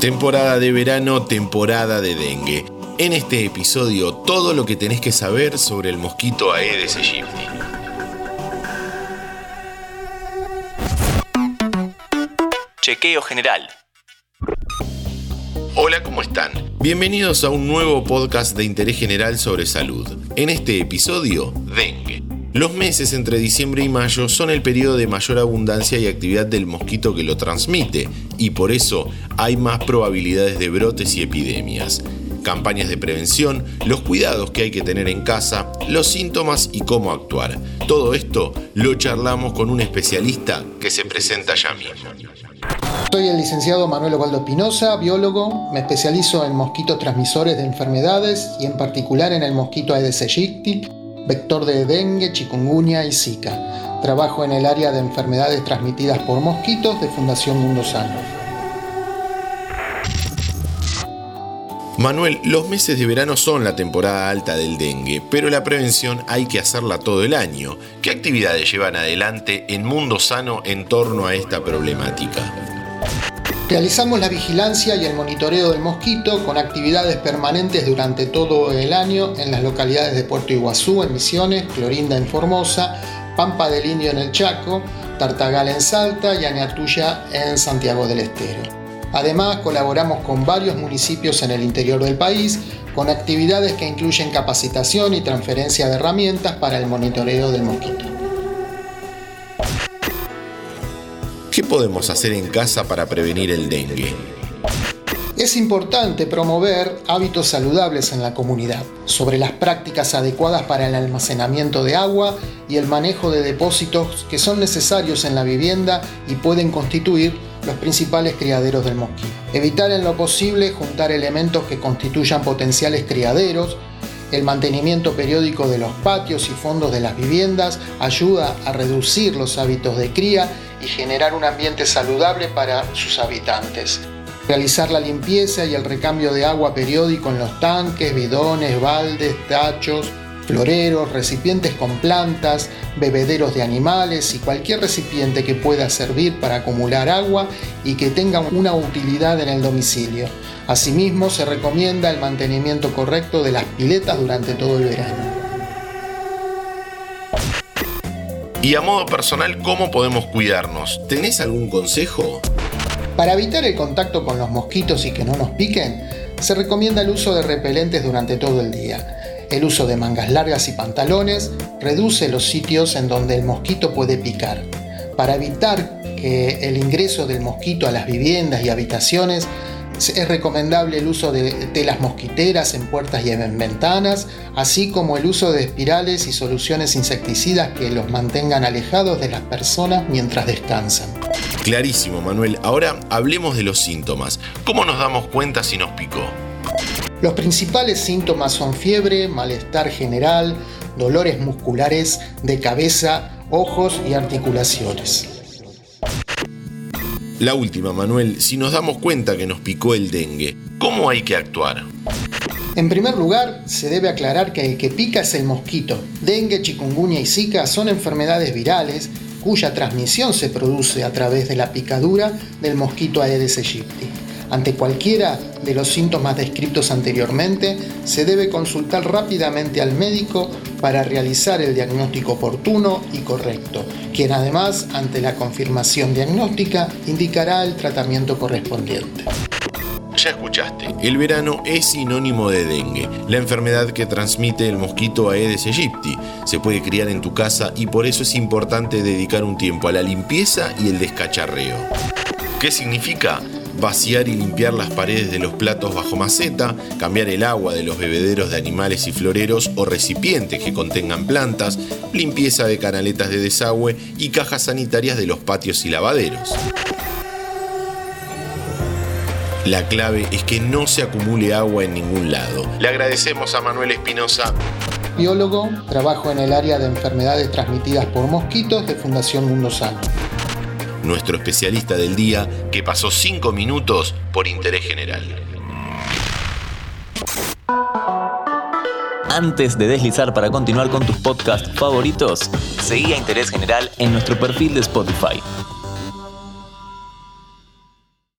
Temporada de verano, temporada de dengue. En este episodio, todo lo que tenés que saber sobre el mosquito Aedes aegypti. Chequeo general. Hola, ¿cómo están? Bienvenidos a un nuevo podcast de interés general sobre salud. En este episodio, dengue. Los meses entre diciembre y mayo son el periodo de mayor abundancia y actividad del mosquito que lo transmite, y por eso hay más probabilidades de brotes y epidemias. Campañas de prevención, los cuidados que hay que tener en casa, los síntomas y cómo actuar. Todo esto lo charlamos con un especialista que se presenta ya mismo. Soy el licenciado Manuel Ovaldo Espinosa, biólogo. Me especializo en mosquitos transmisores de enfermedades y en particular en el mosquito Aedes aegypti vector de dengue, chikungunya y zika. Trabajo en el área de enfermedades transmitidas por mosquitos de Fundación Mundo Sano. Manuel, los meses de verano son la temporada alta del dengue, pero la prevención hay que hacerla todo el año. ¿Qué actividades llevan adelante en Mundo Sano en torno a esta problemática? Realizamos la vigilancia y el monitoreo del mosquito con actividades permanentes durante todo el año en las localidades de Puerto Iguazú en Misiones, Clorinda en Formosa, Pampa del Indio en el Chaco, Tartagal en Salta y Añatuya en Santiago del Estero. Además, colaboramos con varios municipios en el interior del país con actividades que incluyen capacitación y transferencia de herramientas para el monitoreo del mosquito. ¿Qué podemos hacer en casa para prevenir el dengue? Es importante promover hábitos saludables en la comunidad, sobre las prácticas adecuadas para el almacenamiento de agua y el manejo de depósitos que son necesarios en la vivienda y pueden constituir los principales criaderos del mosquito. Evitar en lo posible juntar elementos que constituyan potenciales criaderos, el mantenimiento periódico de los patios y fondos de las viviendas ayuda a reducir los hábitos de cría y generar un ambiente saludable para sus habitantes. Realizar la limpieza y el recambio de agua periódico en los tanques, bidones, baldes, tachos, floreros, recipientes con plantas, bebederos de animales y cualquier recipiente que pueda servir para acumular agua y que tenga una utilidad en el domicilio. Asimismo, se recomienda el mantenimiento correcto de las piletas durante todo el verano. Y a modo personal, ¿cómo podemos cuidarnos? ¿Tenés algún consejo? Para evitar el contacto con los mosquitos y que no nos piquen, se recomienda el uso de repelentes durante todo el día. El uso de mangas largas y pantalones reduce los sitios en donde el mosquito puede picar. Para evitar que el ingreso del mosquito a las viviendas y habitaciones es recomendable el uso de telas mosquiteras en puertas y en ventanas, así como el uso de espirales y soluciones insecticidas que los mantengan alejados de las personas mientras descansan. Clarísimo, Manuel. Ahora hablemos de los síntomas. ¿Cómo nos damos cuenta si nos picó? Los principales síntomas son fiebre, malestar general, dolores musculares de cabeza, ojos y articulaciones. La última, Manuel, si nos damos cuenta que nos picó el dengue, ¿cómo hay que actuar? En primer lugar, se debe aclarar que el que pica es el mosquito. Dengue, chikungunya y zika son enfermedades virales cuya transmisión se produce a través de la picadura del mosquito Aedes aegypti. Ante cualquiera de los síntomas descritos anteriormente, se debe consultar rápidamente al médico para realizar el diagnóstico oportuno y correcto, quien además, ante la confirmación diagnóstica, indicará el tratamiento correspondiente. Ya escuchaste, el verano es sinónimo de dengue, la enfermedad que transmite el mosquito Aedes aegypti. Se puede criar en tu casa y por eso es importante dedicar un tiempo a la limpieza y el descacharreo. ¿Qué significa? Vaciar y limpiar las paredes de los platos bajo maceta, cambiar el agua de los bebederos de animales y floreros o recipientes que contengan plantas, limpieza de canaletas de desagüe y cajas sanitarias de los patios y lavaderos. La clave es que no se acumule agua en ningún lado. Le agradecemos a Manuel Espinosa. Biólogo, trabajo en el área de enfermedades transmitidas por mosquitos de Fundación Mundo Sano nuestro especialista del día que pasó 5 minutos por interés general. Antes de deslizar para continuar con tus podcasts favoritos, seguí a Interés General en nuestro perfil de Spotify.